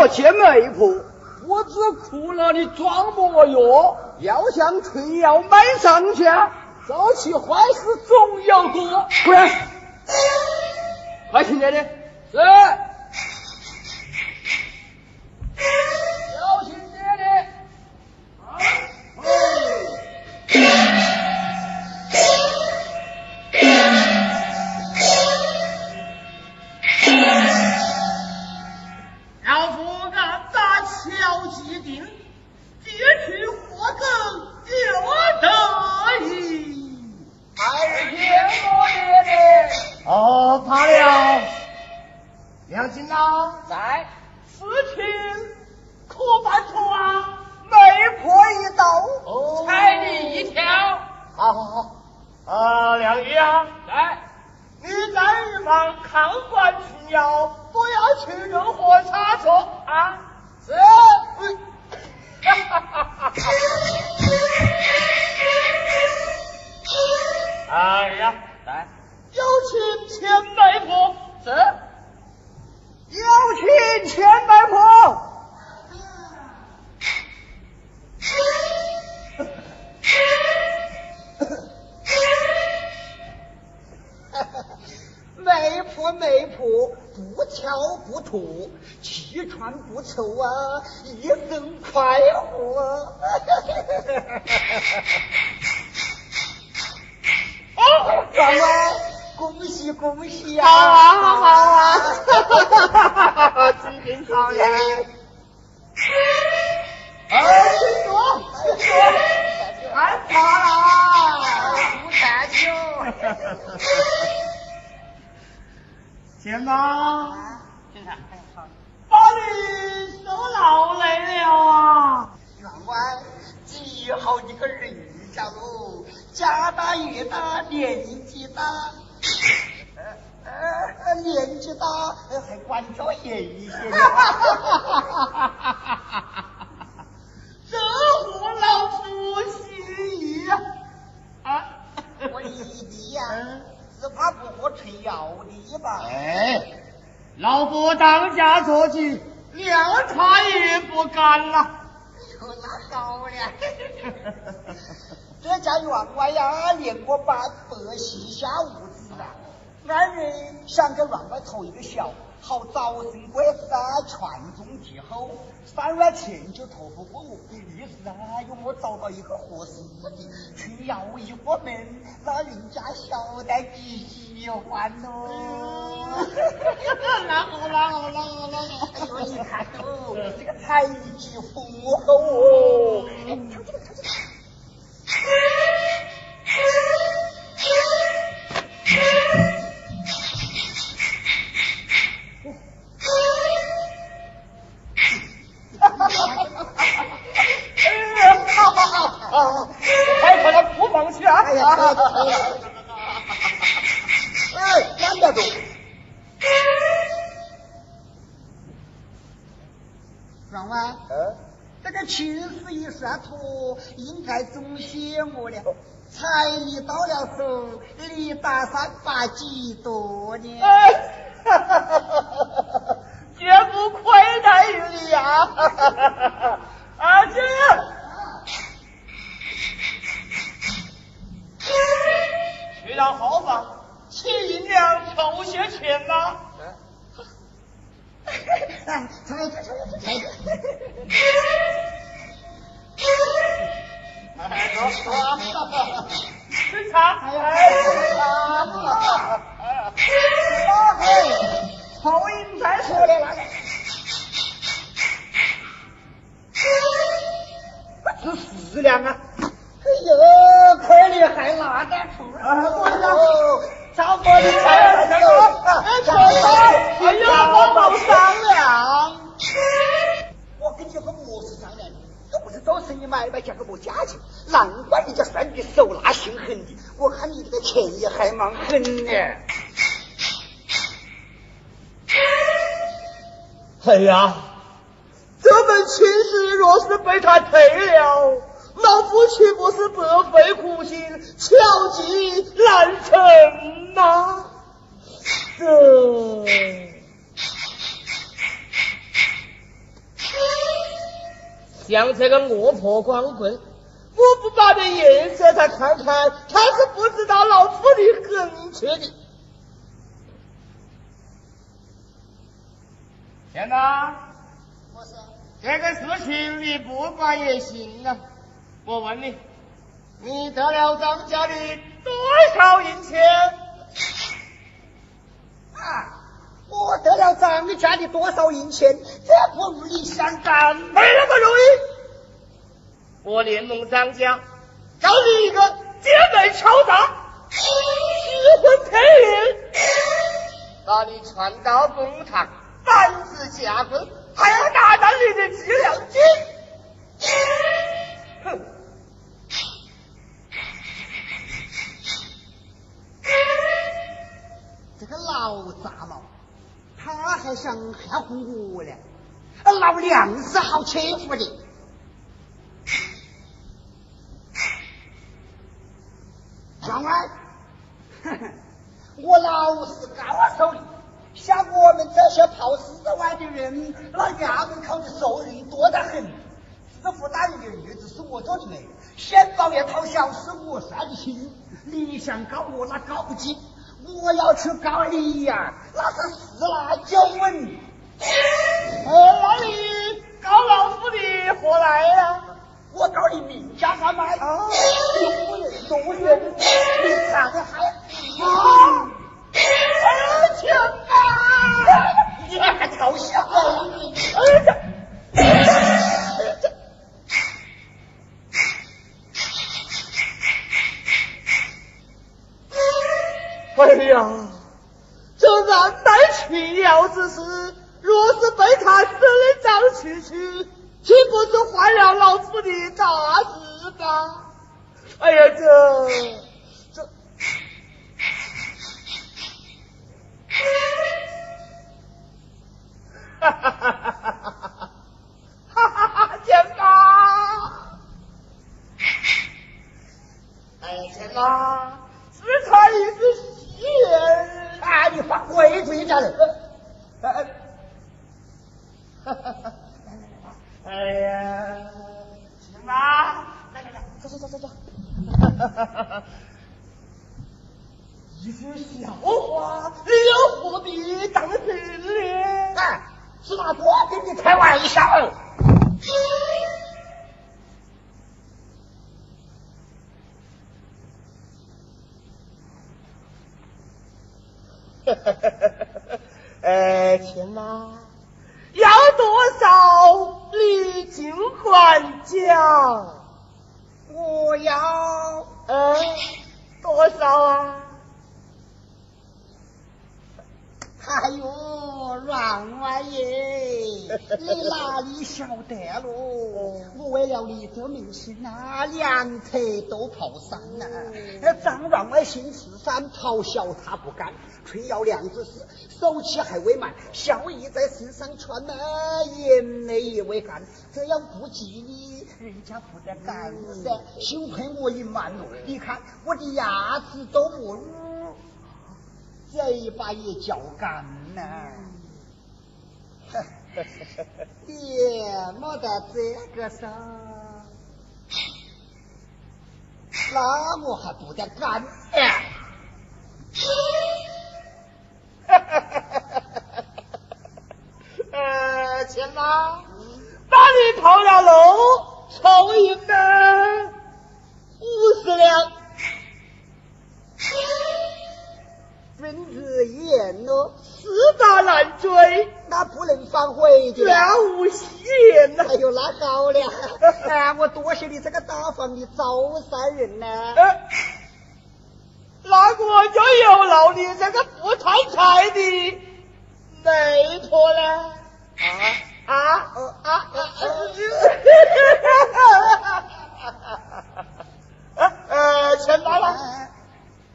我先买一我只苦了你装模药要想春药买上去早起坏事总要多。快快听见的？是。二天，我爹爹哦，他了，梁金呐，在，事情可办妥啊？媒婆一刀，彩礼一条，好好好，啊，梁玉啊，来，你在一旁看管群妖，不要去任何差错啊。钱媒婆。是。有请钱媒婆。媒婆媒婆，不挑不土，气喘不愁啊，一身快活。哦，三娃。恭喜恭喜啊！好啊好！哈哈哈哈哈！今天好呀！哎，秦琼，秦琼，俺咋啦？不单哎呀哪！把你都劳来了啊！员外，今好几个人家喽，家大业大，年纪大。年纪大，还管教严一些。哈哈哈哈哈哈哈哈哈哈哈哈！老夫心意啊！我弟弟呀，只怕不合陈老的吧？哎，老伯当家做主，连他也不敢了。你可了！这家员外呀，连过半百喜下五。男人想给外外投一个小，好早成贵子啊，传宗接后。三月前就投不过我，意思是啊，有没找到一个合适的，去摇一锅门，那人家晓得你喜欢喽。哈哈哈！哈哈好！哈哈！哎呦，你看逗，这个才艺绝活哦。有钱。哎呀，哎，慢点走。让万，这个青丝一算错，应该总写我了。彩礼到了手，你打算把几多呢？哎，哈哈哈哈哈哈！绝不亏待于你呀！哈！啊、姐。娘好嘛，七娘凑些钱呐。哎呀我好商量我跟你们不是商量又不是做生意买卖价钱难怪人家算手心狠的我你这个钱也还蛮狠的哎呀这门亲事若是被他退了老夫岂不是白费苦心，巧计难成呐、这。像这个恶婆光棍，我不把这颜色他看看，他是不知道老夫的恳切的。天哪！不是这个事情你不管也行啊。我问你，你得了张家的多少银钱？啊，我得了张家的多少银钱，这不如你相干。没那么容易。我联盟张家，找你一个姐妹敲诈，失婚配人，把你传到公堂，反是下棍，还要打到你的质量金。哼！这个老杂毛，他还想吓唬我呢。老娘是好欺负的。员外，我老是高手的，像我们这些跑四外的人，那衙门口的熟人多得很。师傅大人的日子是我做的媒，先报也讨小是我杀的清。你想告我那告不进，我要去告你呀，那是四拿九稳。呃，那你搞老夫的何来呀？我搞你名家贩卖，有人多远，你看还啊！哎，天哪！你还搞笑？哎呀！哎呀，这难耐去了之事，若是被他死的张去去，岂不是坏了老夫的大事吧？哎呀，这这，哈哈哈哈哈哈！哈哈哈，天哪！哎呀，天哪！是他一个仙啊！你发鬼嘴家人！哈哈哈！哎呀，行吧，来来来，走走走走走。哈哈哈哈哈！一句笑话，你又何必当真呢？哎，是拿我跟你开玩笑。呃，亲妈，要多少你尽管讲。我要呃，多少啊？哎呦，员外爷，你哪里晓得喽？我为了你这明星啊，两腿都跑散了。张员外心慈善，咆哮他不干，却要两子死，手气还未满，笑意在身上传呢，眼泪也未干。这样不吉利，人家不得干噻。幸亏我隐瞒了，你看我的牙齿都没入。嘴巴也嚼干了，也没得这个事，那我还不得干呀？呃，钱妈，把你跑了路，抽一分五十两。分子言喽，难追，那不能反悔的。了无戏言呐。哎呦，那好了，哎，我多谢你这个大方的招山人呐。呃，那我就有劳你这个不贪财的媒婆了。啊啊呃啊啊！呃呃，钱到了。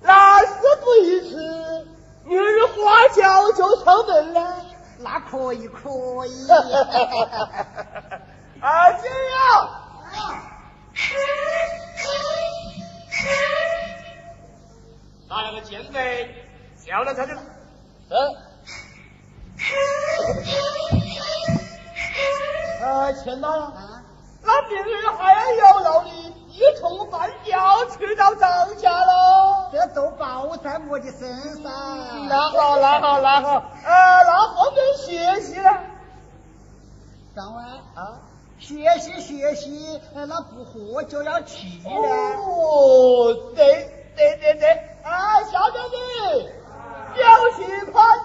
那事不宜迟，明日花轿就成门了。那可以，可以。都包在我的身上。那好，那好，那好，呃，那方便学习了。张万啊，学习学习，呃那不喝就要去了。哦，对对对对，啊，下面的，表示宽